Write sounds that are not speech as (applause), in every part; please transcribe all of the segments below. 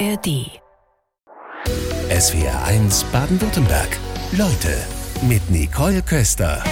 ARD. SWR 1 Baden-Württemberg. Leute mit Nicole Köster.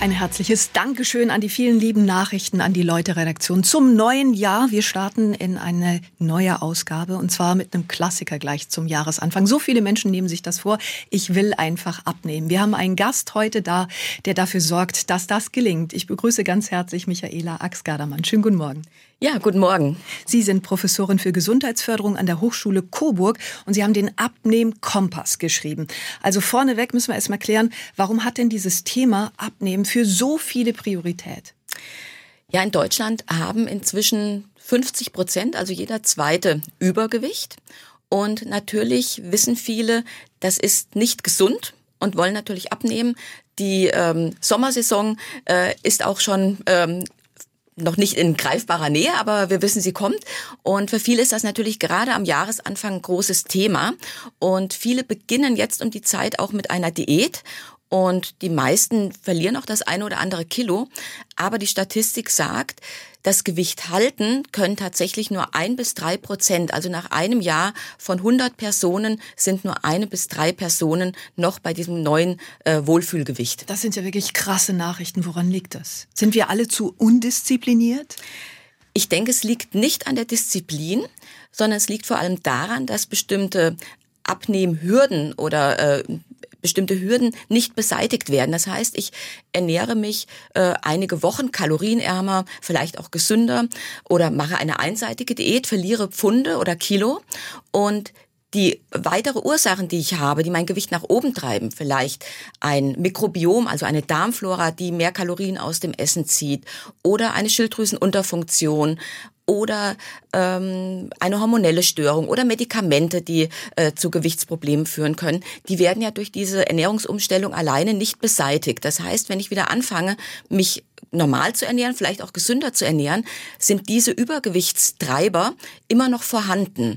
Ein herzliches Dankeschön an die vielen lieben Nachrichten an die Leute-Redaktion zum neuen Jahr. Wir starten in eine neue Ausgabe und zwar mit einem Klassiker gleich zum Jahresanfang. So viele Menschen nehmen sich das vor. Ich will einfach abnehmen. Wir haben einen Gast heute da, der dafür sorgt, dass das gelingt. Ich begrüße ganz herzlich Michaela Axgardermann. Schönen guten Morgen. Ja, guten Morgen. Sie sind Professorin für Gesundheitsförderung an der Hochschule Coburg und Sie haben den Abnehm-Kompass geschrieben. Also vorneweg müssen wir erstmal klären, warum hat denn dieses Thema Abnehmen für so viele Priorität? Ja, in Deutschland haben inzwischen 50 Prozent, also jeder zweite, Übergewicht. Und natürlich wissen viele, das ist nicht gesund und wollen natürlich abnehmen. Die ähm, Sommersaison äh, ist auch schon ähm, noch nicht in greifbarer Nähe, aber wir wissen, sie kommt. Und für viele ist das natürlich gerade am Jahresanfang ein großes Thema. Und viele beginnen jetzt um die Zeit auch mit einer Diät. Und die meisten verlieren auch das eine oder andere Kilo. Aber die Statistik sagt, das Gewicht halten können tatsächlich nur ein bis drei Prozent. Also nach einem Jahr von 100 Personen sind nur eine bis drei Personen noch bei diesem neuen äh, Wohlfühlgewicht. Das sind ja wirklich krasse Nachrichten. Woran liegt das? Sind wir alle zu undiszipliniert? Ich denke, es liegt nicht an der Disziplin, sondern es liegt vor allem daran, dass bestimmte Abnehmhürden oder äh, bestimmte Hürden nicht beseitigt werden. Das heißt, ich ernähre mich äh, einige Wochen kalorienärmer, vielleicht auch gesünder oder mache eine einseitige Diät, verliere Pfunde oder Kilo und die weitere Ursachen, die ich habe, die mein Gewicht nach oben treiben, vielleicht ein Mikrobiom, also eine Darmflora, die mehr Kalorien aus dem Essen zieht, oder eine Schilddrüsenunterfunktion oder ähm, eine hormonelle Störung oder Medikamente, die äh, zu Gewichtsproblemen führen können, die werden ja durch diese Ernährungsumstellung alleine nicht beseitigt. Das heißt, wenn ich wieder anfange, mich normal zu ernähren, vielleicht auch gesünder zu ernähren, sind diese Übergewichtstreiber immer noch vorhanden.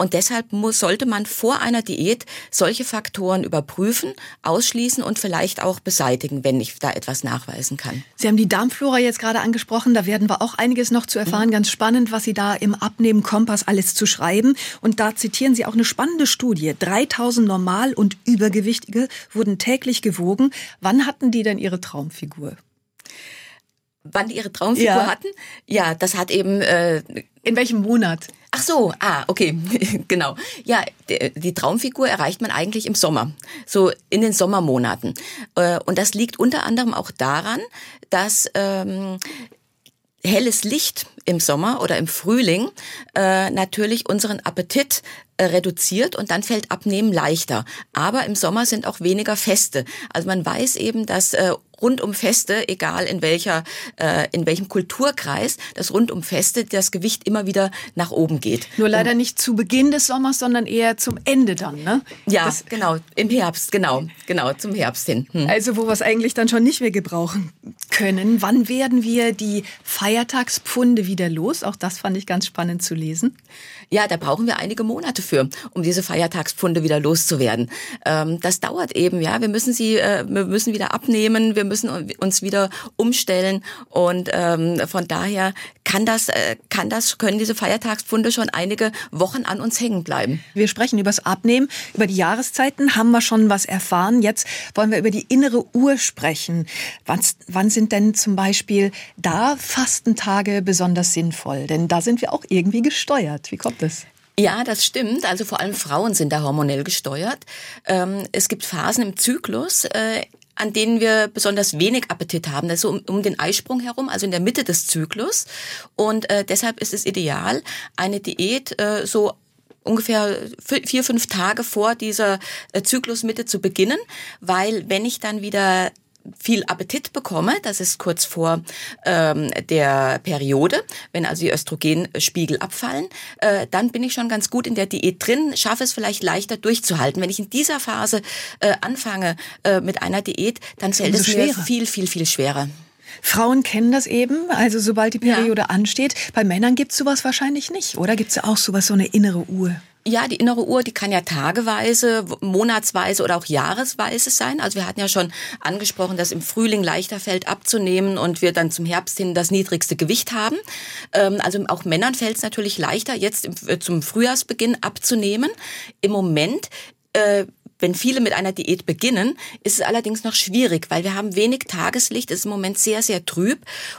Und deshalb muss, sollte man vor einer Diät solche Faktoren überprüfen, ausschließen und vielleicht auch beseitigen, wenn ich da etwas nachweisen kann. Sie haben die Darmflora jetzt gerade angesprochen. Da werden wir auch einiges noch zu erfahren. Mhm. Ganz spannend, was Sie da im Abnehmen-Kompass alles zu schreiben. Und da zitieren Sie auch eine spannende Studie. 3000 Normal- und Übergewichtige wurden täglich gewogen. Wann hatten die denn ihre Traumfigur? Wann die ihre Traumfigur ja. hatten. Ja, das hat eben. Äh, In welchem Monat? Ach so, ah, okay, (laughs) genau. Ja, die, Traumfigur erreicht man eigentlich im Sommer, so in den Sommermonaten. Äh, und das liegt unter anderem auch daran, dass ähm, helles Licht im Sommer oder im Frühling äh, natürlich unseren Appetit äh, reduziert und dann fällt Abnehmen leichter. Aber im Sommer sind auch weniger Feste. Also man weiß eben, dass äh, rund um Feste, egal in welcher, äh, in welchem Kulturkreis, dass rund um Feste das Gewicht immer wieder nach oben geht. Nur leider und, nicht zu Beginn des Sommers, sondern eher zum Ende dann, ne? Ja, das, genau, im Herbst, genau, genau, zum Herbst hin. Hm. Also wo wir es eigentlich dann schon nicht mehr gebrauchen können. Wann werden wir die Feiertagspfunde wieder los? Auch das fand ich ganz spannend zu lesen. Ja, da brauchen wir einige Monate für, um diese Feiertagspfunde wieder loszuwerden. Ähm, das dauert eben, ja. Wir müssen sie, äh, wir müssen wieder abnehmen, wir müssen uns wieder umstellen und ähm, von daher kann das, äh, kann das, können diese Feiertagspfunde schon einige Wochen an uns hängen bleiben. Wir sprechen über das Abnehmen, über die Jahreszeiten haben wir schon was erfahren. Jetzt wollen wir über die innere Uhr sprechen. Wann, wann sind denn zum Beispiel da Fastentage besonders sinnvoll? Denn da sind wir auch irgendwie gesteuert. Wie kommt das? Ja, das stimmt. Also vor allem Frauen sind da hormonell gesteuert. Ähm, es gibt Phasen im Zyklus, äh, an denen wir besonders wenig Appetit haben. Das ist so um, um den Eisprung herum, also in der Mitte des Zyklus. Und äh, deshalb ist es ideal, eine Diät äh, so ungefähr vier, fünf Tage vor dieser Zyklusmitte zu beginnen, weil wenn ich dann wieder viel Appetit bekomme, das ist kurz vor ähm, der Periode, wenn also die Östrogenspiegel abfallen, äh, dann bin ich schon ganz gut in der Diät drin, schaffe es vielleicht leichter durchzuhalten. Wenn ich in dieser Phase äh, anfange äh, mit einer Diät, dann fällt es mir viel, viel, viel schwerer. Frauen kennen das eben, also sobald die Periode ja. ansteht. Bei Männern gibt es sowas wahrscheinlich nicht, oder? Gibt es ja auch sowas, so eine innere Uhr? Ja, die innere Uhr, die kann ja tageweise, monatsweise oder auch jahresweise sein. Also wir hatten ja schon angesprochen, dass im Frühling leichter fällt abzunehmen und wir dann zum Herbst hin das niedrigste Gewicht haben. Ähm, also auch Männern fällt es natürlich leichter, jetzt äh, zum Frühjahrsbeginn abzunehmen. Im Moment äh, wenn viele mit einer Diät beginnen, ist es allerdings noch schwierig, weil wir haben wenig Tageslicht, es ist im Moment sehr, sehr trüb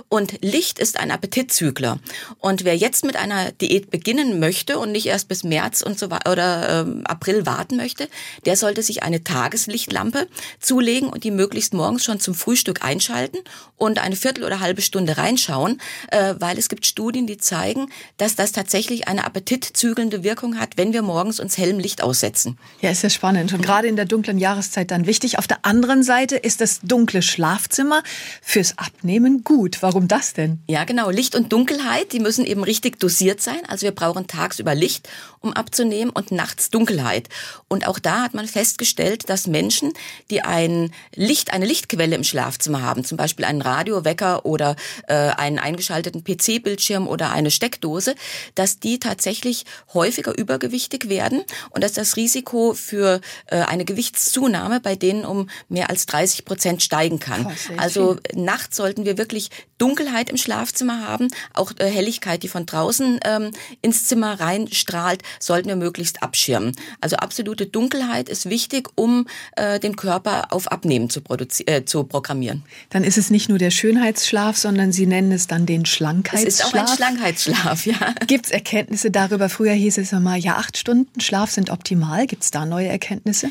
und Licht ist ein Appetitzügler. Und wer jetzt mit einer Diät beginnen möchte und nicht erst bis März und so oder äh, April warten möchte, der sollte sich eine Tageslichtlampe zulegen und die möglichst morgens schon zum Frühstück einschalten und eine Viertel oder halbe Stunde reinschauen, äh, weil es gibt Studien, die zeigen, dass das tatsächlich eine appetitzügelnde Wirkung hat, wenn wir morgens uns hellem Licht aussetzen. Ja, ist ja spannend. Und gerade in der dunklen Jahreszeit dann wichtig. Auf der anderen Seite ist das dunkle Schlafzimmer fürs Abnehmen gut. Warum das denn? Ja, genau. Licht und Dunkelheit, die müssen eben richtig dosiert sein. Also wir brauchen tagsüber Licht, um abzunehmen und nachts Dunkelheit. Und auch da hat man festgestellt, dass Menschen, die ein Licht, eine Lichtquelle im Schlafzimmer haben, zum Beispiel einen Radiowecker oder äh, einen eingeschalteten PC-Bildschirm oder eine Steckdose, dass die tatsächlich häufiger übergewichtig werden und dass das Risiko für äh, eine Gewichtszunahme bei denen um mehr als 30 Prozent steigen kann. Oh, also viel. nachts sollten wir wirklich Dunkelheit im Schlafzimmer haben, auch äh, Helligkeit, die von draußen ähm, ins Zimmer reinstrahlt, sollten wir möglichst abschirmen. Also absolute Dunkelheit ist wichtig, um äh, den Körper auf Abnehmen zu, äh, zu programmieren. Dann ist es nicht nur der Schönheitsschlaf, sondern Sie nennen es dann den Schlankheitsschlaf. Es ist auch ein Schlankheitsschlaf, ja. Gibt es Erkenntnisse darüber? Früher hieß es immer, ja, acht Stunden Schlaf sind optimal. Gibt es da neue Erkenntnisse?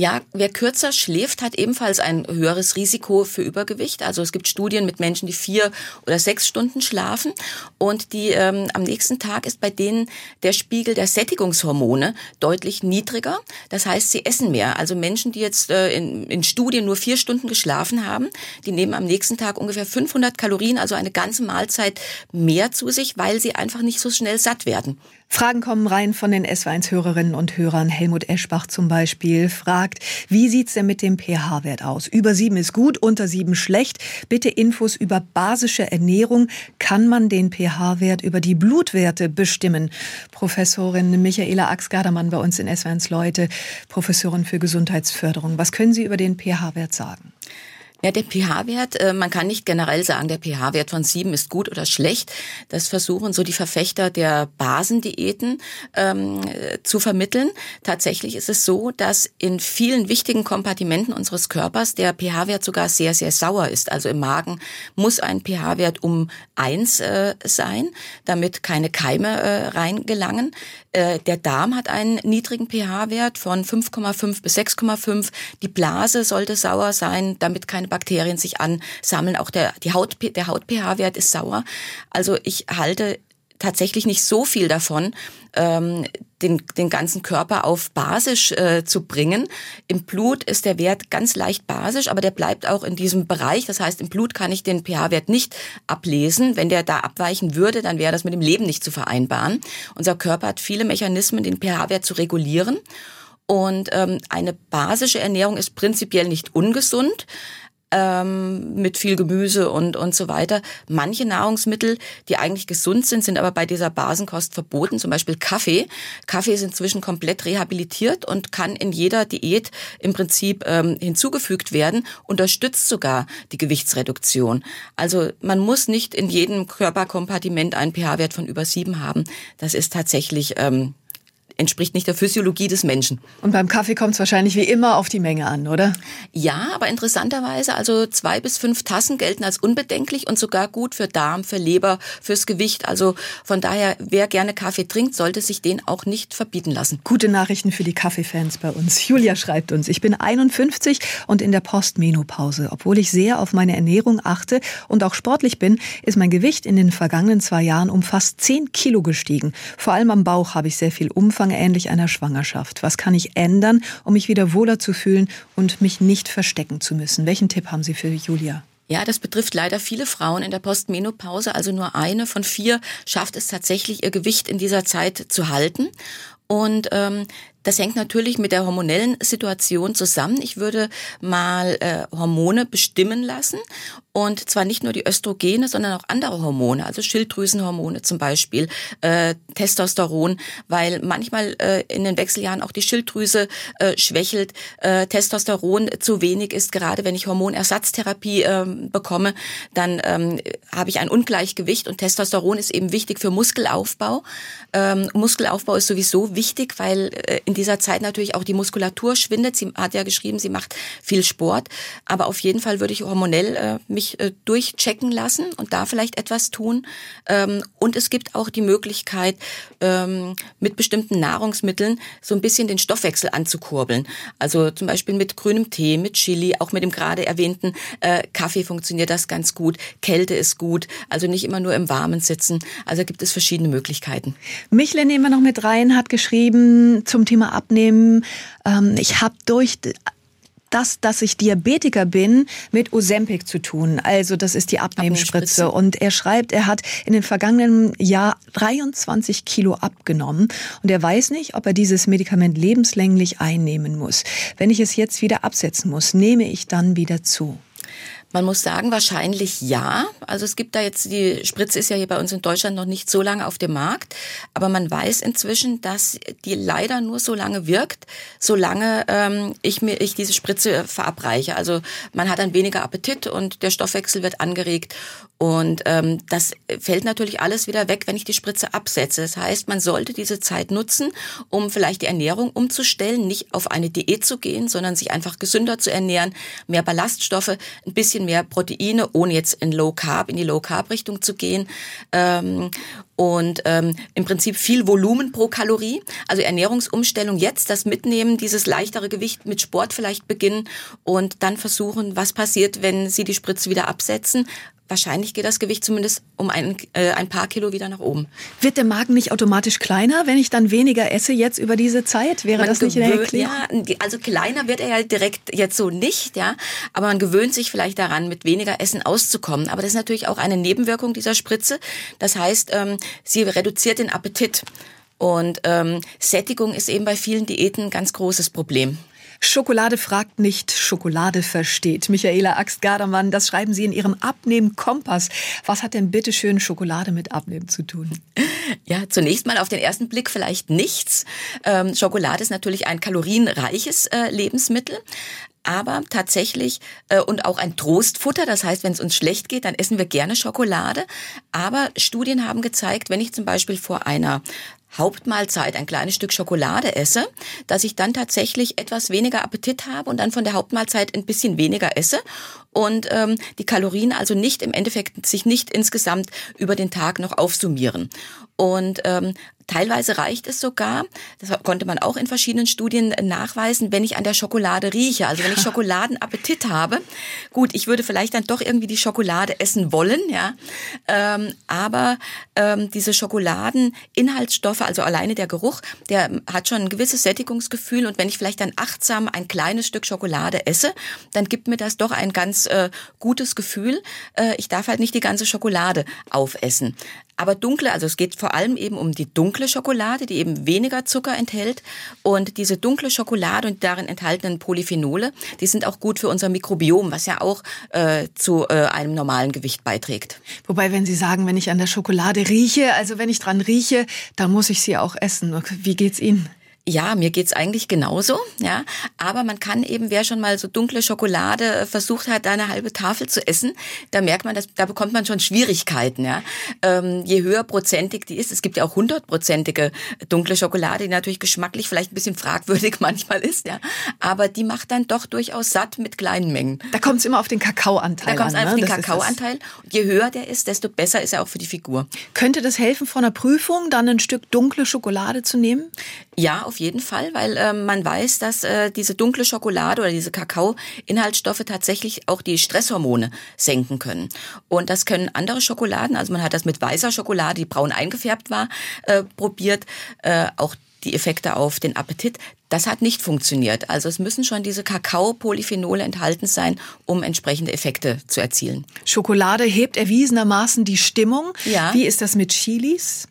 Ja, wer kürzer schläft, hat ebenfalls ein höheres Risiko für Übergewicht. Also es gibt Studien mit Menschen, die vier oder sechs Stunden schlafen und die ähm, am nächsten Tag ist bei denen der Spiegel der Sättigungshormone deutlich niedriger. Das heißt, sie essen mehr. Also Menschen, die jetzt äh, in, in Studien nur vier Stunden geschlafen haben, die nehmen am nächsten Tag ungefähr 500 Kalorien, also eine ganze Mahlzeit mehr zu sich, weil sie einfach nicht so schnell satt werden. Fragen kommen rein von den S1-Hörerinnen und Hörern. Helmut Eschbach zum Beispiel fragt, wie sieht's denn mit dem pH-Wert aus? Über sieben ist gut, unter sieben schlecht. Bitte Infos über basische Ernährung. Kann man den pH-Wert über die Blutwerte bestimmen? Professorin Michaela Ax-Gardermann bei uns in S1 Leute, Professorin für Gesundheitsförderung. Was können Sie über den pH-Wert sagen? Ja, der pH-Wert, äh, man kann nicht generell sagen, der pH-Wert von sieben ist gut oder schlecht. Das versuchen so die Verfechter der Basendiäten ähm, zu vermitteln. Tatsächlich ist es so, dass in vielen wichtigen Kompartimenten unseres Körpers der pH-Wert sogar sehr, sehr sauer ist. Also im Magen muss ein pH-Wert um eins äh, sein, damit keine Keime äh, reingelangen. Äh, der Darm hat einen niedrigen pH-Wert von 5,5 bis 6,5. Die Blase sollte sauer sein, damit keine Bakterien sich ansammeln. Auch der, die Haut, der Haut-pH-Wert ist sauer. Also ich halte tatsächlich nicht so viel davon, ähm, den, den ganzen Körper auf basisch äh, zu bringen. Im Blut ist der Wert ganz leicht basisch, aber der bleibt auch in diesem Bereich. Das heißt, im Blut kann ich den pH-Wert nicht ablesen. Wenn der da abweichen würde, dann wäre das mit dem Leben nicht zu vereinbaren. Unser Körper hat viele Mechanismen, den pH-Wert zu regulieren. Und ähm, eine basische Ernährung ist prinzipiell nicht ungesund ähm, mit viel Gemüse und, und so weiter. Manche Nahrungsmittel, die eigentlich gesund sind, sind aber bei dieser Basenkost verboten, zum Beispiel Kaffee. Kaffee ist inzwischen komplett rehabilitiert und kann in jeder Diät im Prinzip ähm, hinzugefügt werden, unterstützt sogar die Gewichtsreduktion. Also man muss nicht in jedem Körperkompartiment einen pH-Wert von über sieben haben. Das ist tatsächlich ähm, entspricht nicht der Physiologie des Menschen. Und beim Kaffee kommt es wahrscheinlich wie immer auf die Menge an, oder? Ja, aber interessanterweise, also zwei bis fünf Tassen gelten als unbedenklich und sogar gut für Darm, für Leber, fürs Gewicht. Also von daher, wer gerne Kaffee trinkt, sollte sich den auch nicht verbieten lassen. Gute Nachrichten für die Kaffeefans bei uns. Julia schreibt uns, ich bin 51 und in der Postmenopause. Obwohl ich sehr auf meine Ernährung achte und auch sportlich bin, ist mein Gewicht in den vergangenen zwei Jahren um fast 10 Kilo gestiegen. Vor allem am Bauch habe ich sehr viel Umfang Umfang ähnlich einer Schwangerschaft? Was kann ich ändern, um mich wieder wohler zu fühlen und mich nicht verstecken zu müssen? Welchen Tipp haben Sie für Julia? Ja, das betrifft leider viele Frauen in der Postmenopause. Also nur eine von vier schafft es tatsächlich, ihr Gewicht in dieser Zeit zu halten. Und ähm, Das hängt natürlich mit der hormonellen Situation zusammen. Ich würde mal äh, Hormone bestimmen lassen und zwar nicht nur die Östrogene, sondern auch andere Hormone, also Schilddrüsenhormone zum Beispiel, äh, Testosteron, weil manchmal äh, in den Wechseljahren auch die Schilddrüse äh, schwächelt, äh, Testosteron zu wenig ist. Gerade wenn ich Hormonersatztherapie äh, bekomme, dann ähm, habe ich ein Ungleichgewicht und Testosteron ist eben wichtig für Muskelaufbau. Ähm, Muskelaufbau ist sowieso wichtig, weil äh, in dieser Zeit natürlich auch die Muskulatur schwindet. Sie hat ja geschrieben, sie macht viel Sport, aber auf jeden Fall würde ich hormonell äh, mich äh, durchchecken lassen und da vielleicht etwas tun. Ähm, und es gibt auch die Möglichkeit, ähm, mit bestimmten Nahrungsmitteln so ein bisschen den Stoffwechsel anzukurbeln. Also zum Beispiel mit grünem Tee, mit Chili, auch mit dem gerade erwähnten äh, Kaffee funktioniert das ganz gut. Kälte ist gut, also nicht immer nur im Warmen sitzen. Also gibt es verschiedene Möglichkeiten. Michle nehmen wir noch mit rein, hat geschrieben zum Thema Thema Abnehmen. Ähm, ich habe durch das, dass ich Diabetiker bin, mit Ozempic zu tun. Also das ist die Abnehmspritze. Und er schreibt, er hat in den vergangenen Jahr 23 Kilo abgenommen. Und er weiß nicht, ob er dieses Medikament lebenslänglich einnehmen muss. Wenn ich es jetzt wieder absetzen muss, nehme ich dann wieder zu. Man muss sagen, wahrscheinlich ja. Also es gibt da jetzt, die Spritze ist ja hier bei uns in Deutschland noch nicht so lange auf dem Markt, aber man weiß inzwischen, dass die leider nur so lange wirkt, solange ähm, ich mir ich diese Spritze verabreiche. Also man hat dann weniger Appetit und der Stoffwechsel wird angeregt und ähm, das fällt natürlich alles wieder weg, wenn ich die Spritze absetze. Das heißt, man sollte diese Zeit nutzen, um vielleicht die Ernährung umzustellen, nicht auf eine Diät zu gehen, sondern sich einfach gesünder zu ernähren, mehr Ballaststoffe, ein bisschen mehr Proteine, ohne jetzt in Low Carb, in die Low Carb Richtung zu gehen. Ähm, und ähm, im Prinzip viel Volumen pro Kalorie. Also Ernährungsumstellung jetzt, das Mitnehmen, dieses leichtere Gewicht mit Sport vielleicht beginnen und dann versuchen, was passiert, wenn Sie die Spritze wieder absetzen wahrscheinlich geht das Gewicht zumindest um ein, äh, ein paar Kilo wieder nach oben. Wird der Magen nicht automatisch kleiner, wenn ich dann weniger esse jetzt über diese Zeit? Wäre man das nicht eine Erklärung? Ja, also kleiner wird er ja direkt jetzt so nicht, ja. Aber man gewöhnt sich vielleicht daran, mit weniger Essen auszukommen. Aber das ist natürlich auch eine Nebenwirkung dieser Spritze. Das heißt, ähm, sie reduziert den Appetit. Und ähm, Sättigung ist eben bei vielen Diäten ein ganz großes Problem. Schokolade fragt nicht, Schokolade versteht. Michaela Axt-Gardermann, das schreiben Sie in Ihrem Abnehmen-Kompass. Was hat denn bitte schön Schokolade mit Abnehmen zu tun? Ja, zunächst mal auf den ersten Blick vielleicht nichts. Ähm, Schokolade ist natürlich ein kalorienreiches äh, Lebensmittel aber tatsächlich äh, und auch ein Trostfutter. Das heißt, wenn es uns schlecht geht, dann essen wir gerne Schokolade. Aber Studien haben gezeigt, wenn ich zum Beispiel vor einer Hauptmahlzeit ein kleines Stück Schokolade esse, dass ich dann tatsächlich etwas weniger Appetit habe und dann von der Hauptmahlzeit ein bisschen weniger esse und ähm, die Kalorien also nicht im Endeffekt sich nicht insgesamt über den Tag noch aufsummieren. Und ähm, teilweise reicht es sogar, das konnte man auch in verschiedenen Studien nachweisen, wenn ich an der Schokolade rieche. Also wenn ich (laughs) Schokoladenappetit habe. Gut, ich würde vielleicht dann doch irgendwie die Schokolade essen wollen, ja. Ähm, aber ähm, diese Schokoladeninhaltsstoffe, also alleine der Geruch, der hat schon ein gewisses Sättigungsgefühl. Und wenn ich vielleicht dann achtsam ein kleines Stück Schokolade esse, dann gibt mir das doch ein ganz äh, gutes Gefühl. Äh, ich darf halt nicht die ganze Schokolade aufessen. Aber dunkle, also es geht vor allem eben um die dunkle Schokolade, die eben weniger Zucker enthält. Und diese dunkle Schokolade und darin enthaltenen Polyphenole, die sind auch gut für unser Mikrobiom, was ja auch äh, zu äh, einem normalen Gewicht beiträgt. Wobei, wenn Sie sagen, wenn ich an der Schokolade rieche, also wenn ich dran rieche, dann muss ich sie auch essen. Wie geht's Ihnen? Ja, mir geht's eigentlich genauso, ja. Aber man kann eben, wer schon mal so dunkle Schokolade äh, versucht hat, da eine halbe Tafel zu essen, da merkt man, dass, da bekommt man schon Schwierigkeiten, ja. Ähm, je höher prozentig die ist, es gibt ja auch hundertprozentige dunkle Schokolade, die natürlich geschmacklich vielleicht ein bisschen fragwürdig (laughs) manchmal ist, ja. Aber die macht dann doch durchaus satt mit kleinen Mengen. Da kommt es immer auf den Kakaoanteil an. Da kommt es einfach ne? auf den Kakaoanteil. Je höher der ist, desto besser ist er auch für die Figur. Könnte das helfen, vor einer Prüfung dann ein Stück dunkle Schokolade zu nehmen? Ja, auf jeden Fall, weil äh, man weiß, dass äh, diese dunkle Schokolade oder diese Kakao-Inhaltsstoffe tatsächlich auch die Stresshormone senken können. Und das können andere Schokoladen, also man hat das mit weißer Schokolade, die braun eingefärbt war, äh, probiert, äh, auch die Effekte auf den Appetit. Das hat nicht funktioniert. Also es müssen schon diese Kakao-Polyphenole enthalten sein, um entsprechende Effekte zu erzielen. Schokolade hebt erwiesenermaßen die Stimmung. Ja. Wie ist das mit Chilis?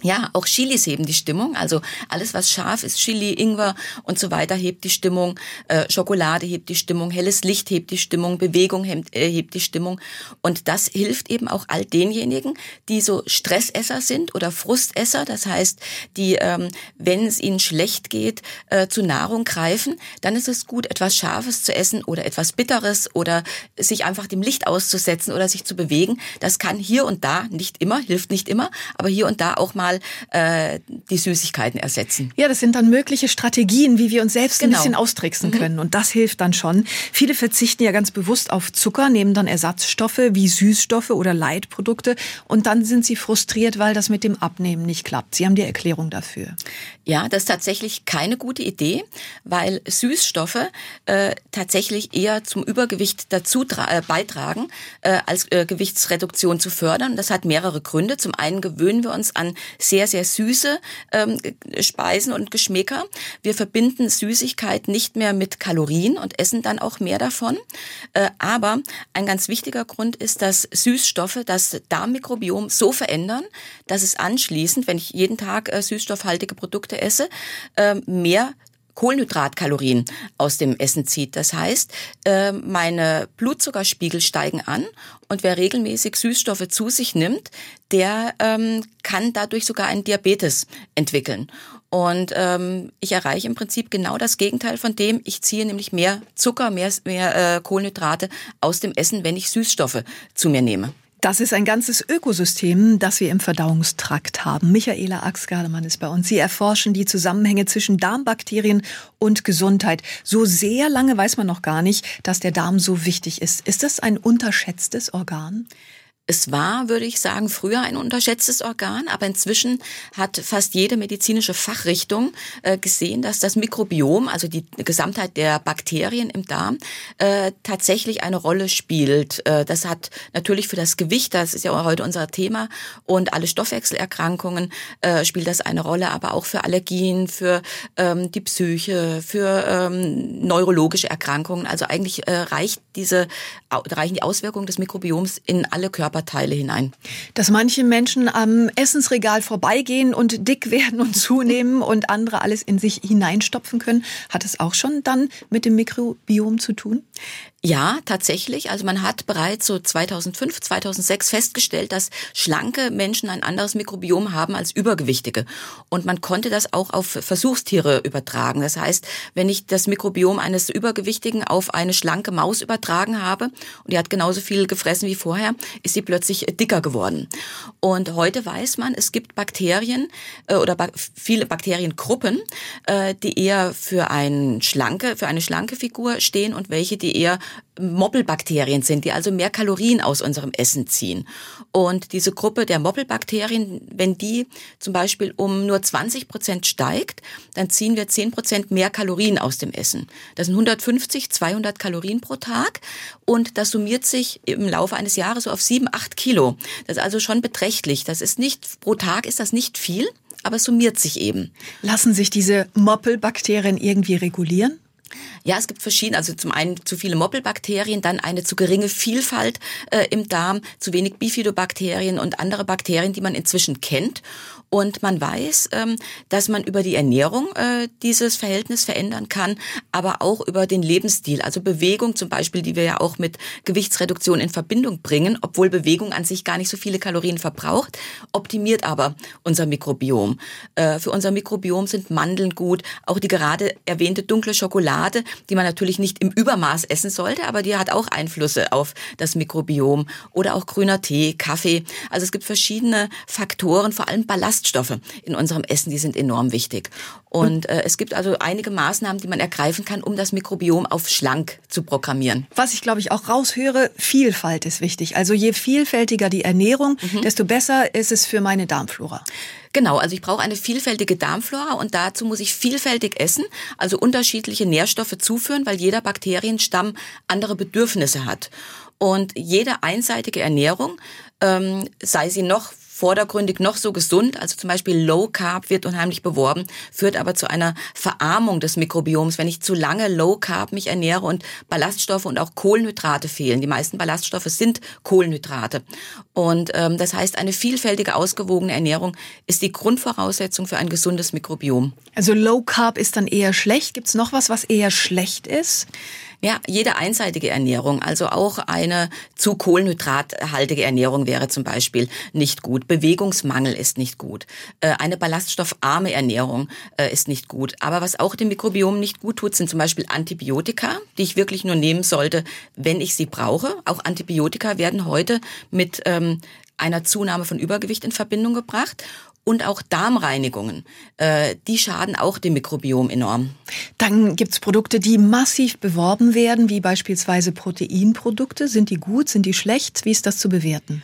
Ja, auch Chilis heben die Stimmung. Also alles, was scharf ist, Chili, Ingwer und so weiter, hebt die Stimmung. Äh, Schokolade hebt die Stimmung, helles Licht hebt die Stimmung, Bewegung hebt, äh, hebt die Stimmung. Und das hilft eben auch all denjenigen, die so Stressesser sind oder Frustesser. Das heißt, die, ähm, wenn es ihnen schlecht geht, äh, zu Nahrung greifen, dann ist es gut, etwas Scharfes zu essen oder etwas Bitteres oder sich einfach dem Licht auszusetzen oder sich zu bewegen. Das kann hier und da, nicht immer, hilft nicht immer, aber hier und da auch mal mal äh, die Süßigkeiten ersetzen. Ja, das sind dann mögliche Strategien, wie wir uns selbst genau. ein bisschen austricksen mhm. können. Und das hilft dann schon. Viele verzichten ja ganz bewusst auf Zucker, nehmen dann Ersatzstoffe wie Süßstoffe oder Leitprodukte und dann sind sie frustriert, weil das mit dem Abnehmen nicht klappt. Sie haben die Erklärung dafür. Ja, das ist tatsächlich keine gute Idee, weil Süßstoffe äh, tatsächlich eher zum Übergewicht dazu äh, beitragen, äh, als äh, Gewichtsreduktion zu fördern. Das hat mehrere Gründe. Zum einen gewöhnen wir uns an sehr, sehr süße ähm, Speisen und Geschmäcker. Wir verbinden Süßigkeit nicht mehr mit Kalorien und essen dann auch mehr davon. Äh, aber ein ganz wichtiger Grund ist, dass Süßstoffe das Darmmikrobiom so verändern, dass es anschließend, wenn ich jeden Tag äh, süßstoffhaltige Produkte esse, äh, mehr Kohlenhydratkalorien aus dem Essen zieht. Das heißt, äh, meine Blutzuckerspiegel steigen an und wer regelmäßig Süßstoffe zu sich nimmt, der ähm, kann dadurch sogar einen Diabetes entwickeln. Und ähm, ich erreiche im Prinzip genau das Gegenteil von dem. Ich ziehe nämlich mehr Zucker, mehr, mehr äh, Kohlenhydrate aus dem Essen, wenn ich Süßstoffe zu mir nehme. Das ist ein ganzes Ökosystem, das wir im Verdauungstrakt haben. Michaela Axgardemann ist bei uns. Sie erforschen die Zusammenhänge zwischen Darmbakterien und Gesundheit. So sehr lange weiß man noch gar nicht, dass der Darm so wichtig ist. Ist das ein unterschätztes Organ? Es war, würde ich sagen, früher ein unterschätztes Organ, aber inzwischen hat fast jede medizinische Fachrichtung äh, gesehen, dass das Mikrobiom, also die Gesamtheit der Bakterien im Darm, äh, tatsächlich eine Rolle spielt. Äh, das hat natürlich für das Gewicht, das ist ja heute unser Thema, und alle Stoffwechselerkrankungen äh, spielt das eine Rolle, aber auch für Allergien, für ähm, die Psyche, für ähm, neurologische Erkrankungen. Also eigentlich äh, reicht diese, reichen die Auswirkungen des Mikrobioms in alle Körper Körperteile hinein. Dass manche Menschen am Essensregal vorbeigehen und dick werden und zunehmen und andere alles in sich hineinstopfen können, hat es auch schon dann mit dem Mikrobiom zu tun? Ja, tatsächlich. Also man hat bereits so 2005, 2006 festgestellt, dass schlanke Menschen ein anderes Mikrobiom haben als übergewichtige. Und man konnte das auch auf Versuchstiere übertragen. Das heißt, wenn ich das Mikrobiom eines Übergewichtigen auf eine schlanke Maus übertragen habe und die hat genauso viel gefressen wie vorher, ist sie plötzlich dicker geworden. Und heute weiß man, es gibt Bakterien äh, oder viele Bakteriengruppen, äh, die eher für, ein schlanke, für eine schlanke Figur stehen und welche, die eher Moppelbakterien sind, die also mehr Kalorien aus unserem Essen ziehen. Und diese Gruppe der Moppelbakterien, wenn die zum Beispiel um nur 20 Prozent steigt, dann ziehen wir 10 Prozent mehr Kalorien aus dem Essen. Das sind 150, 200 Kalorien pro Tag und das summiert sich im Laufe eines Jahres so auf 7, 8 Kilo. Das ist also schon beträchtlich. Das ist nicht, pro Tag ist das nicht viel, aber es summiert sich eben. Lassen sich diese Moppelbakterien irgendwie regulieren? Ja, es gibt verschiedene, also zum einen zu viele Moppelbakterien, dann eine zu geringe Vielfalt äh, im Darm, zu wenig Bifidobakterien und andere Bakterien, die man inzwischen kennt. Und man weiß, ähm, dass man über die Ernährung äh, dieses Verhältnis verändern kann, aber auch über den Lebensstil, also Bewegung zum Beispiel, die wir ja auch mit Gewichtsreduktion in Verbindung bringen, obwohl Bewegung an sich gar nicht so viele Kalorien verbraucht, optimiert aber unser Mikrobiom. Äh, für unser Mikrobiom sind Mandeln gut, auch die gerade erwähnte dunkle Schokolade, die man natürlich nicht im Übermaß essen sollte, aber die hat auch Einflüsse auf das Mikrobiom oder auch grüner Tee, Kaffee. Also es gibt verschiedene Faktoren, vor allem Ballaststoffe in unserem Essen, die sind enorm wichtig. Und äh, es gibt also einige Maßnahmen, die man ergreifen kann, um das Mikrobiom auf schlank zu programmieren. Was ich glaube ich auch raushöre, Vielfalt ist wichtig. Also je vielfältiger die Ernährung, mhm. desto besser ist es für meine Darmflora. Genau, also ich brauche eine vielfältige Darmflora und dazu muss ich vielfältig essen, also unterschiedliche Nährstoffe zuführen, weil jeder Bakterienstamm andere Bedürfnisse hat. Und jede einseitige Ernährung, ähm, sei sie noch vordergründig noch so gesund, also zum Beispiel Low Carb wird unheimlich beworben, führt aber zu einer Verarmung des Mikrobioms, wenn ich zu lange Low Carb mich ernähre und Ballaststoffe und auch Kohlenhydrate fehlen. Die meisten Ballaststoffe sind Kohlenhydrate. Und ähm, das heißt, eine vielfältige, ausgewogene Ernährung ist die Grundvoraussetzung für ein gesundes Mikrobiom. Also Low Carb ist dann eher schlecht. Gibt es noch was, was eher schlecht ist? Ja, jede einseitige Ernährung, also auch eine zu kohlenhydrathaltige Ernährung wäre zum Beispiel nicht gut. Bewegungsmangel ist nicht gut. Äh, eine ballaststoffarme Ernährung äh, ist nicht gut. Aber was auch dem Mikrobiom nicht gut tut, sind zum Beispiel Antibiotika, die ich wirklich nur nehmen sollte, wenn ich sie brauche. Auch Antibiotika werden heute mit ähm, einer Zunahme von Übergewicht in Verbindung gebracht und auch Darmreinigungen. Äh, die schaden auch dem Mikrobiom enorm. Dann gibt's Produkte, die massiv beworben werden, wie beispielsweise Proteinprodukte. Sind die gut, sind die schlecht? Wie ist das zu bewerten?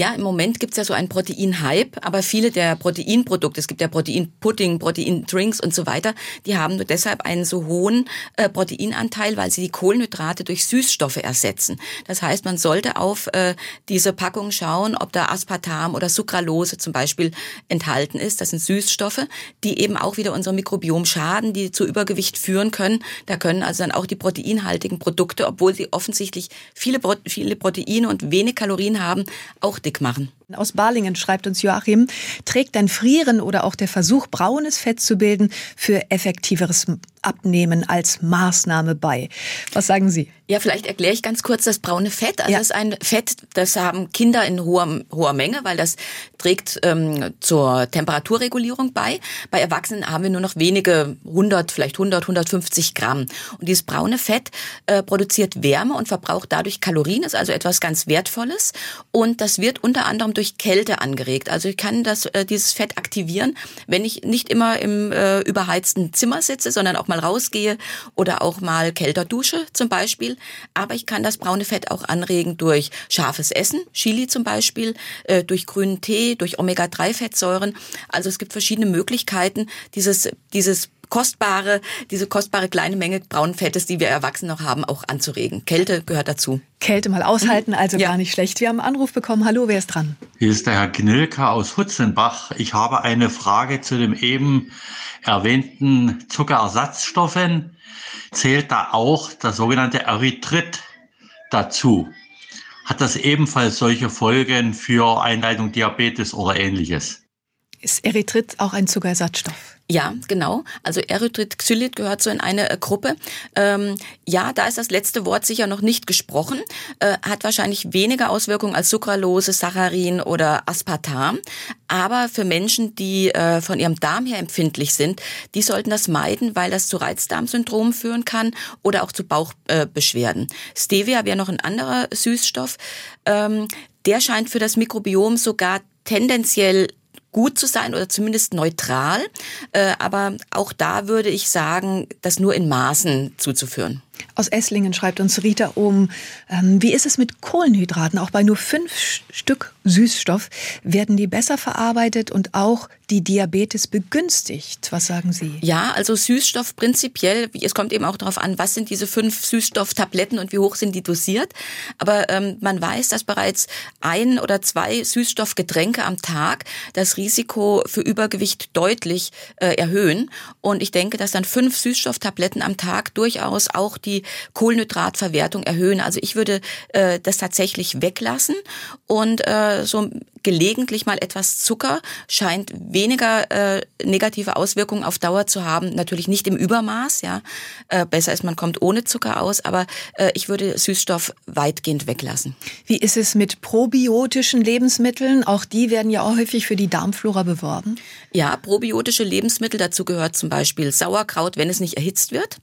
Ja, im Moment gibt's ja so einen Protein-Hype, aber viele der Proteinprodukte, es gibt ja Proteinpudding, Proteindrinks und so weiter, die haben nur deshalb einen so hohen äh, Proteinanteil, weil sie die Kohlenhydrate durch Süßstoffe ersetzen. Das heißt, man sollte auf äh, diese Packung schauen, ob da Aspartam oder Sucralose zum Beispiel enthalten ist. Das sind Süßstoffe, die eben auch wieder unser Mikrobiom schaden, die zu Übergewicht führen können. Da können also dann auch die proteinhaltigen Produkte, obwohl sie offensichtlich viele, viele Proteine und wenig Kalorien haben, auch dick machen. Aus Balingen schreibt uns Joachim, trägt ein Frieren oder auch der Versuch, braunes Fett zu bilden, für effektiveres Abnehmen als Maßnahme bei. Was sagen Sie? Ja, vielleicht erkläre ich ganz kurz das braune Fett. Also ja. das ist ein Fett, das haben Kinder in hoher, hoher Menge, weil das trägt ähm, zur Temperaturregulierung bei. Bei Erwachsenen haben wir nur noch wenige 100, vielleicht 100, 150 Gramm. Und dieses braune Fett äh, produziert Wärme und verbraucht dadurch Kalorien, ist also etwas ganz Wertvolles. Und das wird unter anderem durch Kälte angeregt. Also ich kann das, äh, dieses Fett aktivieren, wenn ich nicht immer im äh, überheizten Zimmer sitze, sondern auch mal rausgehe oder auch mal kälter dusche zum Beispiel. Aber ich kann das braune Fett auch anregen durch scharfes Essen, Chili zum Beispiel, äh, durch grünen Tee, durch Omega-3-Fettsäuren. Also es gibt verschiedene Möglichkeiten, dieses, dieses kostbare, diese kostbare kleine Menge braunen Fettes, die wir Erwachsene noch haben, auch anzuregen. Kälte gehört dazu. Kälte mal aushalten, also ja. gar nicht schlecht. Wir haben einen Anruf bekommen. Hallo, wer ist dran? Hier ist der Herr Gnilka aus Hutzenbach. Ich habe eine Frage zu dem eben erwähnten Zuckerersatzstoffen. Zählt da auch der sogenannte Erythrit dazu? Hat das ebenfalls solche Folgen für Einleitung Diabetes oder ähnliches? Ist Erythrit auch ein Zuckerersatzstoff? Ja, genau. Also Erythrit Xylit gehört so in eine äh, Gruppe. Ähm, ja, da ist das letzte Wort sicher noch nicht gesprochen. Äh, hat wahrscheinlich weniger Auswirkungen als Sucralose, Saccharin oder Aspartam. Aber für Menschen, die äh, von ihrem Darm her empfindlich sind, die sollten das meiden, weil das zu Reizdarmsyndrom führen kann oder auch zu Bauchbeschwerden. Stevia wäre noch ein anderer Süßstoff. Ähm, der scheint für das Mikrobiom sogar tendenziell gut zu sein oder zumindest neutral. Äh, aber auch da würde ich sagen, das nur in Maßen zuzuführen. Aus Esslingen schreibt uns Rita um, ähm, wie ist es mit Kohlenhydraten? Auch bei nur fünf Stück Süßstoff werden die besser verarbeitet und auch die Diabetes begünstigt. Was sagen Sie? Ja, also Süßstoff prinzipiell, es kommt eben auch darauf an, was sind diese fünf Süßstofftabletten und wie hoch sind die dosiert. Aber ähm, man weiß, dass bereits ein oder zwei Süßstoffgetränke am Tag das Risiko für Übergewicht deutlich äh, erhöhen. Und ich denke, dass dann fünf Süßstofftabletten am Tag durchaus auch die die Kohlenhydratverwertung erhöhen. Also ich würde äh, das tatsächlich weglassen und äh, so gelegentlich mal etwas Zucker scheint weniger äh, negative Auswirkungen auf Dauer zu haben. Natürlich nicht im Übermaß, ja. Äh, besser ist, man kommt ohne Zucker aus, aber äh, ich würde Süßstoff weitgehend weglassen. Wie ist es mit probiotischen Lebensmitteln? Auch die werden ja häufig für die Darmflora beworben. Ja, probiotische Lebensmittel, dazu gehört zum Beispiel Sauerkraut, wenn es nicht erhitzt wird,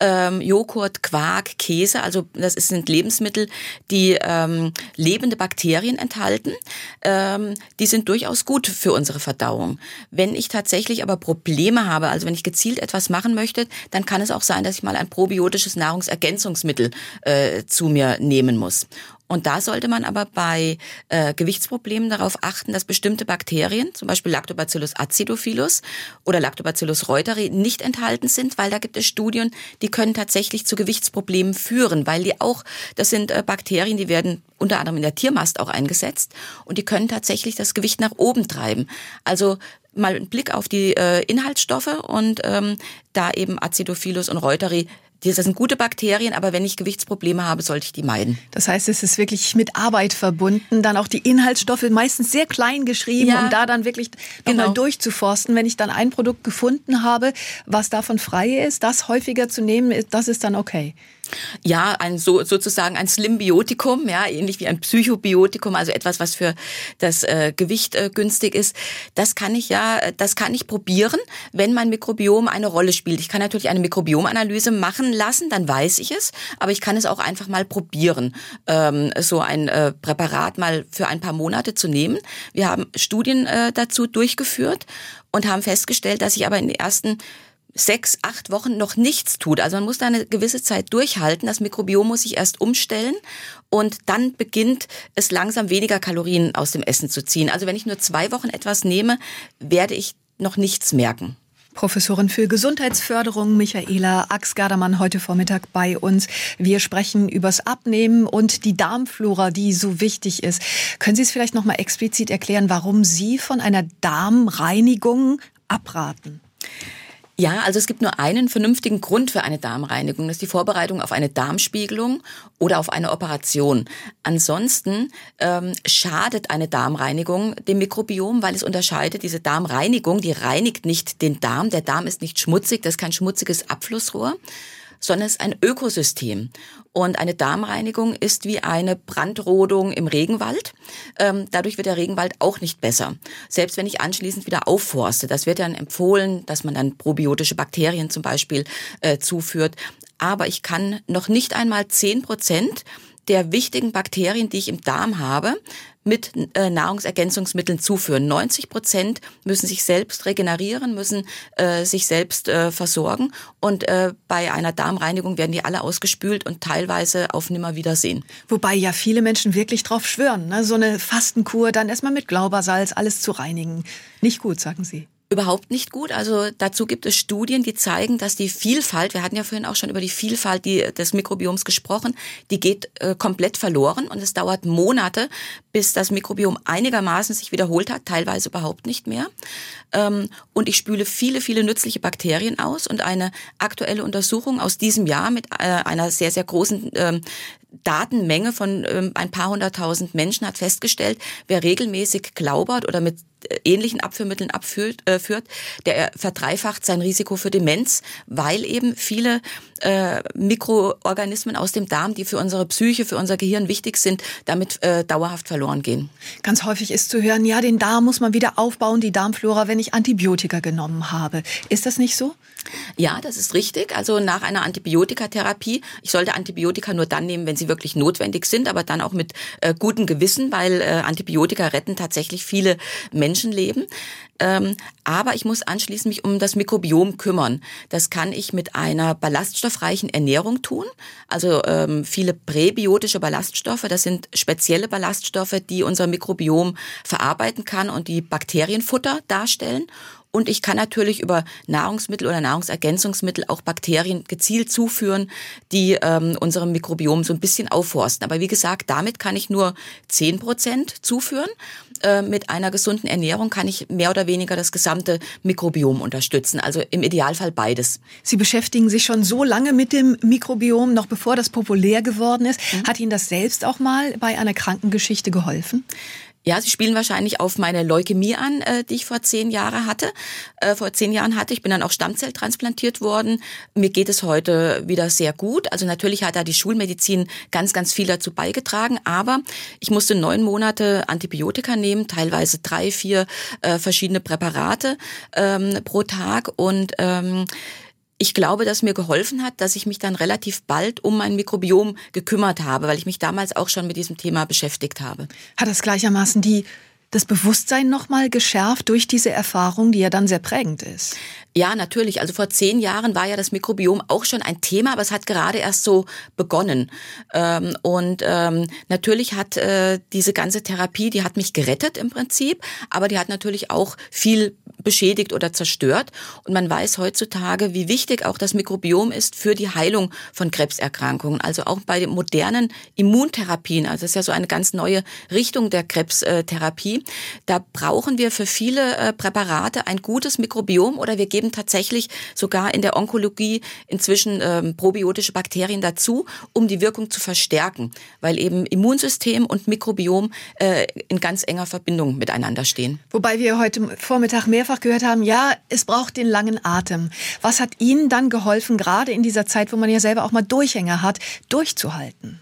ähm, Joghurt, Quark, Käse, also das sind Lebensmittel, die ähm, lebende Bakterien enthalten. Äh, ähm, die sind durchaus gut für unsere Verdauung. Wenn ich tatsächlich aber Probleme habe, also wenn ich gezielt etwas machen möchte, dann kann es auch sein, dass ich mal ein probiotisches Nahrungsergänzungsmittel äh, zu mir nehmen muss. Und da sollte man aber bei äh, Gewichtsproblemen darauf achten, dass bestimmte Bakterien, zum Beispiel Lactobacillus acidophilus oder Lactobacillus reuteri, nicht enthalten sind, weil da gibt es Studien, die können tatsächlich zu Gewichtsproblemen führen, weil die auch, das sind äh, Bakterien, die werden unter anderem in der Tiermast auch eingesetzt und die können tatsächlich das Gewicht nach oben treiben. Also mal einen Blick auf die äh, Inhaltsstoffe und ähm, da eben Acidophilus und Reuteri das sind gute Bakterien, aber wenn ich Gewichtsprobleme habe, sollte ich die meiden. Das heißt, es ist wirklich mit Arbeit verbunden, dann auch die Inhaltsstoffe meistens sehr klein geschrieben, ja, um da dann wirklich nochmal genau. durchzuforsten. Wenn ich dann ein Produkt gefunden habe, was davon frei ist, das häufiger zu nehmen, das ist dann okay. Ja, ein so, sozusagen ein Slimbiotikum, ja, ähnlich wie ein Psychobiotikum, also etwas, was für das äh, Gewicht äh, günstig ist. Das kann ich ja, das kann ich probieren, wenn mein Mikrobiom eine Rolle spielt. Ich kann natürlich eine Mikrobiomanalyse machen lassen, dann weiß ich es, aber ich kann es auch einfach mal probieren, ähm, so ein äh, Präparat mal für ein paar Monate zu nehmen. Wir haben Studien äh, dazu durchgeführt und haben festgestellt, dass ich aber in den ersten sechs, acht Wochen noch nichts tut. Also man muss da eine gewisse Zeit durchhalten. Das Mikrobiom muss sich erst umstellen und dann beginnt es langsam weniger Kalorien aus dem Essen zu ziehen. Also wenn ich nur zwei Wochen etwas nehme, werde ich noch nichts merken. Professorin für Gesundheitsförderung Michaela Axgardermann heute Vormittag bei uns. Wir sprechen übers Abnehmen und die Darmflora, die so wichtig ist. Können Sie es vielleicht noch mal explizit erklären, warum Sie von einer Darmreinigung abraten? Ja, also es gibt nur einen vernünftigen Grund für eine Darmreinigung. Das ist die Vorbereitung auf eine Darmspiegelung oder auf eine Operation. Ansonsten ähm, schadet eine Darmreinigung dem Mikrobiom, weil es unterscheidet. Diese Darmreinigung, die reinigt nicht den Darm. Der Darm ist nicht schmutzig, das ist kein schmutziges Abflussrohr sondern es ist ein Ökosystem. Und eine Darmreinigung ist wie eine Brandrodung im Regenwald. Ähm, dadurch wird der Regenwald auch nicht besser. Selbst wenn ich anschließend wieder aufforste. Das wird dann empfohlen, dass man dann probiotische Bakterien zum Beispiel äh, zuführt. Aber ich kann noch nicht einmal zehn Prozent der wichtigen Bakterien, die ich im Darm habe, mit äh, Nahrungsergänzungsmitteln zuführen. 90 Prozent müssen sich selbst regenerieren, müssen äh, sich selbst äh, versorgen und äh, bei einer Darmreinigung werden die alle ausgespült und teilweise auf Nimmerwiedersehen. Wobei ja viele Menschen wirklich drauf schwören, ne? so eine Fastenkur, dann erstmal mit Glaubersalz alles zu reinigen. Nicht gut, sagen Sie überhaupt nicht gut. Also dazu gibt es Studien, die zeigen, dass die Vielfalt, wir hatten ja vorhin auch schon über die Vielfalt die, des Mikrobioms gesprochen, die geht äh, komplett verloren und es dauert Monate, bis das Mikrobiom einigermaßen sich wiederholt hat, teilweise überhaupt nicht mehr. Ähm, und ich spüle viele, viele nützliche Bakterien aus und eine aktuelle Untersuchung aus diesem Jahr mit äh, einer sehr, sehr großen ähm, Datenmenge von ähm, ein paar hunderttausend Menschen hat festgestellt, wer regelmäßig glaubert oder mit ähnlichen Abführmitteln abführt, äh, führt, der verdreifacht sein Risiko für Demenz, weil eben viele äh, Mikroorganismen aus dem Darm, die für unsere Psyche, für unser Gehirn wichtig sind, damit äh, dauerhaft verloren gehen. Ganz häufig ist zu hören, ja, den Darm muss man wieder aufbauen, die Darmflora, wenn ich Antibiotika genommen habe. Ist das nicht so? Ja, das ist richtig. Also nach einer Antibiotikatherapie, ich sollte Antibiotika nur dann nehmen, wenn sie wirklich notwendig sind, aber dann auch mit äh, gutem Gewissen, weil äh, Antibiotika retten tatsächlich viele Menschenleben. Ähm, aber ich muss anschließend mich um das Mikrobiom kümmern. Das kann ich mit einer ballaststoffreichen Ernährung tun. Also ähm, viele präbiotische Ballaststoffe, das sind spezielle Ballaststoffe, die unser Mikrobiom verarbeiten kann und die Bakterienfutter darstellen. Und ich kann natürlich über Nahrungsmittel oder Nahrungsergänzungsmittel auch Bakterien gezielt zuführen, die ähm, unserem Mikrobiom so ein bisschen aufforsten. Aber wie gesagt, damit kann ich nur zehn Prozent zuführen. Äh, mit einer gesunden Ernährung kann ich mehr oder weniger das gesamte Mikrobiom unterstützen. Also im Idealfall beides. Sie beschäftigen sich schon so lange mit dem Mikrobiom, noch bevor das populär geworden ist. Mhm. Hat Ihnen das selbst auch mal bei einer Krankengeschichte geholfen? Ja, Sie spielen wahrscheinlich auf meine Leukämie an, äh, die ich vor zehn Jahren hatte. Äh, vor zehn Jahren hatte ich bin dann auch Stammzelltransplantiert worden. Mir geht es heute wieder sehr gut. Also natürlich hat da die Schulmedizin ganz, ganz viel dazu beigetragen. Aber ich musste neun Monate Antibiotika nehmen, teilweise drei, vier äh, verschiedene Präparate ähm, pro Tag und ähm, ich glaube, dass mir geholfen hat, dass ich mich dann relativ bald um mein Mikrobiom gekümmert habe, weil ich mich damals auch schon mit diesem Thema beschäftigt habe. Hat das gleichermaßen die das Bewusstsein nochmal geschärft durch diese Erfahrung, die ja dann sehr prägend ist? Ja, natürlich. Also vor zehn Jahren war ja das Mikrobiom auch schon ein Thema, aber es hat gerade erst so begonnen. Ähm, und ähm, natürlich hat äh, diese ganze Therapie, die hat mich gerettet im Prinzip, aber die hat natürlich auch viel beschädigt oder zerstört. Und man weiß heutzutage, wie wichtig auch das Mikrobiom ist für die Heilung von Krebserkrankungen. Also auch bei den modernen Immuntherapien, also das ist ja so eine ganz neue Richtung der Krebstherapie, da brauchen wir für viele äh, Präparate ein gutes Mikrobiom oder wir geben tatsächlich sogar in der Onkologie inzwischen ähm, probiotische Bakterien dazu, um die Wirkung zu verstärken, weil eben Immunsystem und Mikrobiom äh, in ganz enger Verbindung miteinander stehen. Wobei wir heute Vormittag mehrfach gehört haben, ja, es braucht den langen Atem. Was hat Ihnen dann geholfen, gerade in dieser Zeit, wo man ja selber auch mal Durchhänger hat, durchzuhalten?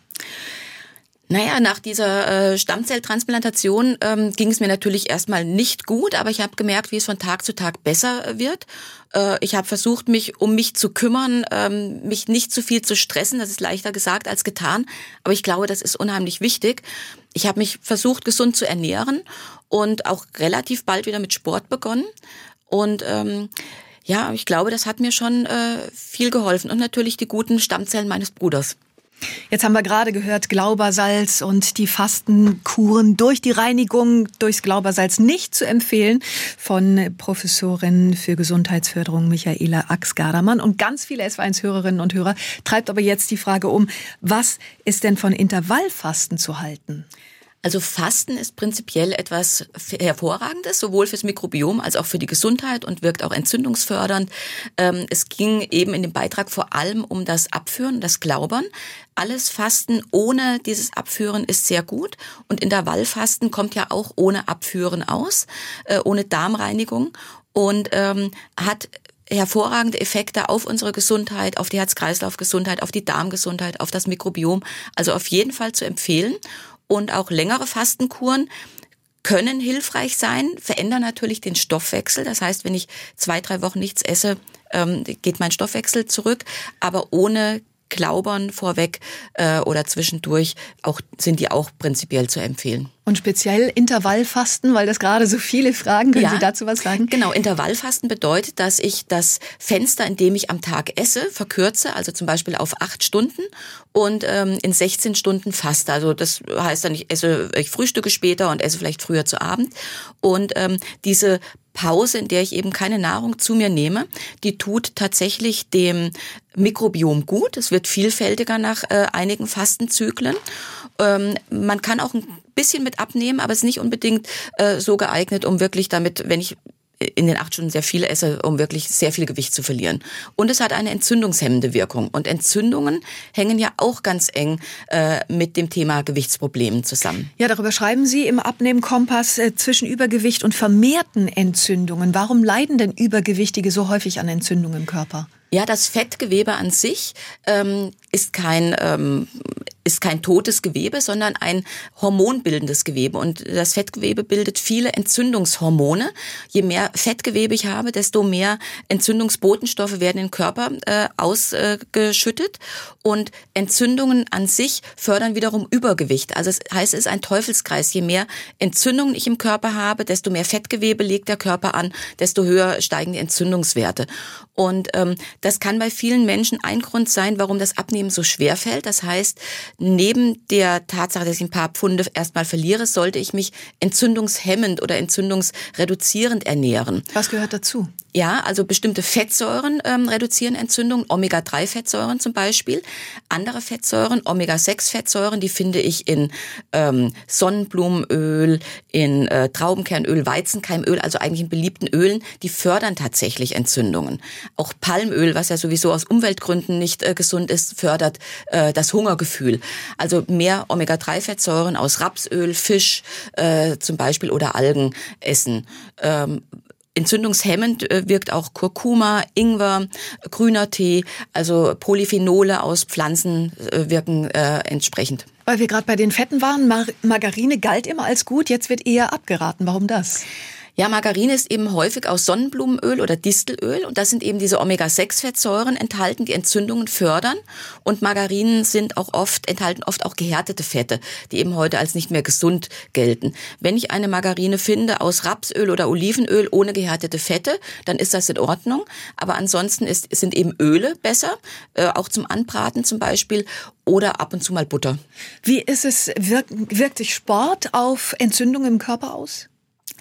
Naja, nach dieser äh, Stammzelltransplantation ähm, ging es mir natürlich erstmal nicht gut, aber ich habe gemerkt, wie es von Tag zu Tag besser wird. Äh, ich habe versucht, mich um mich zu kümmern, ähm, mich nicht zu viel zu stressen. Das ist leichter gesagt als getan, aber ich glaube, das ist unheimlich wichtig. Ich habe mich versucht, gesund zu ernähren und auch relativ bald wieder mit Sport begonnen. Und ähm, ja, ich glaube, das hat mir schon äh, viel geholfen und natürlich die guten Stammzellen meines Bruders. Jetzt haben wir gerade gehört, Glaubersalz und die Fastenkuren durch die Reinigung durchs Glaubersalz nicht zu empfehlen von Professorin für Gesundheitsförderung Michaela Ax-Gardermann. Und ganz viele S1-Hörerinnen und Hörer treibt aber jetzt die Frage um, was ist denn von Intervallfasten zu halten? Also Fasten ist prinzipiell etwas Hervorragendes, sowohl fürs Mikrobiom als auch für die Gesundheit und wirkt auch entzündungsfördernd. Ähm, es ging eben in dem Beitrag vor allem um das Abführen, das Glaubern. Alles Fasten ohne dieses Abführen ist sehr gut und Intervallfasten kommt ja auch ohne Abführen aus, äh, ohne Darmreinigung und ähm, hat hervorragende Effekte auf unsere Gesundheit, auf die Herz-Kreislauf-Gesundheit, auf die Darmgesundheit, auf das Mikrobiom. Also auf jeden Fall zu empfehlen und auch längere Fastenkuren können hilfreich sein, verändern natürlich den Stoffwechsel. Das heißt, wenn ich zwei, drei Wochen nichts esse, ähm, geht mein Stoffwechsel zurück, aber ohne Glaubern vorweg äh, oder zwischendurch auch, sind die auch prinzipiell zu empfehlen. Und speziell Intervallfasten, weil das gerade so viele Fragen. Können ja, Sie dazu was sagen? Genau, Intervallfasten bedeutet, dass ich das Fenster, in dem ich am Tag esse, verkürze, also zum Beispiel auf acht Stunden und ähm, in 16 Stunden faste. Also das heißt dann, ich esse, ich frühstücke später und esse vielleicht früher zu Abend. Und ähm, diese Pause, in der ich eben keine Nahrung zu mir nehme, die tut tatsächlich dem Mikrobiom gut. Es wird vielfältiger nach äh, einigen Fastenzyklen. Ähm, man kann auch ein bisschen mit abnehmen, aber es ist nicht unbedingt äh, so geeignet, um wirklich damit, wenn ich in den acht Stunden sehr viel esse, um wirklich sehr viel Gewicht zu verlieren. Und es hat eine entzündungshemmende Wirkung. Und Entzündungen hängen ja auch ganz eng äh, mit dem Thema Gewichtsproblemen zusammen. Ja, darüber schreiben Sie im Abnehmkompass äh, zwischen Übergewicht und vermehrten Entzündungen. Warum leiden denn Übergewichtige so häufig an Entzündungen im Körper? Ja, das Fettgewebe an sich ähm, ist kein ähm, ist kein totes Gewebe, sondern ein hormonbildendes Gewebe. Und das Fettgewebe bildet viele Entzündungshormone. Je mehr Fettgewebe ich habe, desto mehr Entzündungsbotenstoffe werden im Körper äh, ausgeschüttet. Und Entzündungen an sich fördern wiederum Übergewicht. Also es heißt, es ist ein Teufelskreis. Je mehr Entzündungen ich im Körper habe, desto mehr Fettgewebe legt der Körper an, desto höher steigen die Entzündungswerte. Und ähm, das kann bei vielen Menschen ein Grund sein, warum das Abnehmen so schwer fällt. Das heißt, neben der Tatsache, dass ich ein paar Pfunde erstmal verliere, sollte ich mich entzündungshemmend oder entzündungsreduzierend ernähren. Was gehört dazu? Ja, also bestimmte Fettsäuren ähm, reduzieren Entzündungen, Omega-3-Fettsäuren zum Beispiel. Andere Fettsäuren, Omega-6-Fettsäuren, die finde ich in ähm, Sonnenblumenöl, in äh, Traubenkernöl, Weizenkeimöl, also eigentlich in beliebten Ölen, die fördern tatsächlich Entzündungen. Auch Palmöl, was ja sowieso aus Umweltgründen nicht äh, gesund ist, fördert äh, das Hungergefühl. Also mehr Omega-3-Fettsäuren aus Rapsöl, Fisch äh, zum Beispiel oder Algen essen. Ähm, Entzündungshemmend äh, wirkt auch Kurkuma, Ingwer, grüner Tee, also Polyphenole aus Pflanzen äh, wirken äh, entsprechend. Weil wir gerade bei den Fetten waren, Mar Margarine galt immer als gut, jetzt wird eher abgeraten. Warum das? Ja, Margarine ist eben häufig aus Sonnenblumenöl oder Distelöl und da sind eben diese Omega-6-Fettsäuren enthalten, die Entzündungen fördern und Margarinen sind auch oft, enthalten oft auch gehärtete Fette, die eben heute als nicht mehr gesund gelten. Wenn ich eine Margarine finde aus Rapsöl oder Olivenöl ohne gehärtete Fette, dann ist das in Ordnung, aber ansonsten ist, sind eben Öle besser, äh, auch zum Anbraten zum Beispiel oder ab und zu mal Butter. Wie ist es, wirkt, wirkt sich Sport auf Entzündungen im Körper aus?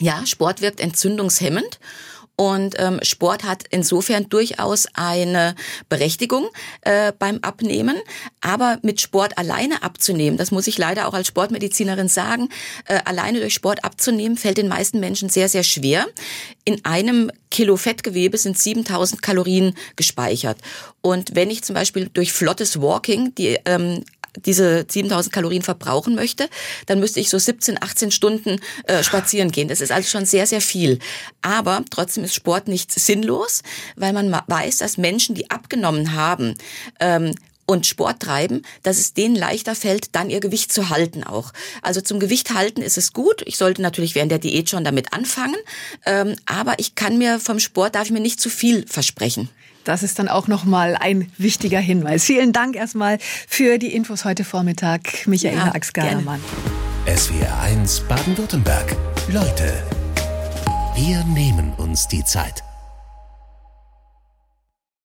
Ja, Sport wirkt entzündungshemmend. Und ähm, Sport hat insofern durchaus eine Berechtigung äh, beim Abnehmen. Aber mit Sport alleine abzunehmen, das muss ich leider auch als Sportmedizinerin sagen, äh, alleine durch Sport abzunehmen, fällt den meisten Menschen sehr, sehr schwer. In einem Kilo Fettgewebe sind 7000 Kalorien gespeichert. Und wenn ich zum Beispiel durch flottes Walking die ähm, diese 7000 Kalorien verbrauchen möchte, dann müsste ich so 17, 18 Stunden äh, spazieren gehen. Das ist also schon sehr, sehr viel. Aber trotzdem ist Sport nicht sinnlos, weil man weiß, dass Menschen, die abgenommen haben, ähm, und Sport treiben, dass es denen leichter fällt, dann ihr Gewicht zu halten auch. Also zum Gewicht halten ist es gut. Ich sollte natürlich während der Diät schon damit anfangen, ähm, aber ich kann mir vom Sport darf ich mir nicht zu viel versprechen. Das ist dann auch nochmal ein wichtiger Hinweis. Vielen Dank erstmal für die Infos heute Vormittag, Michaela ja, Axgermann. SWR 1 Baden-Württemberg. Leute, wir nehmen uns die Zeit.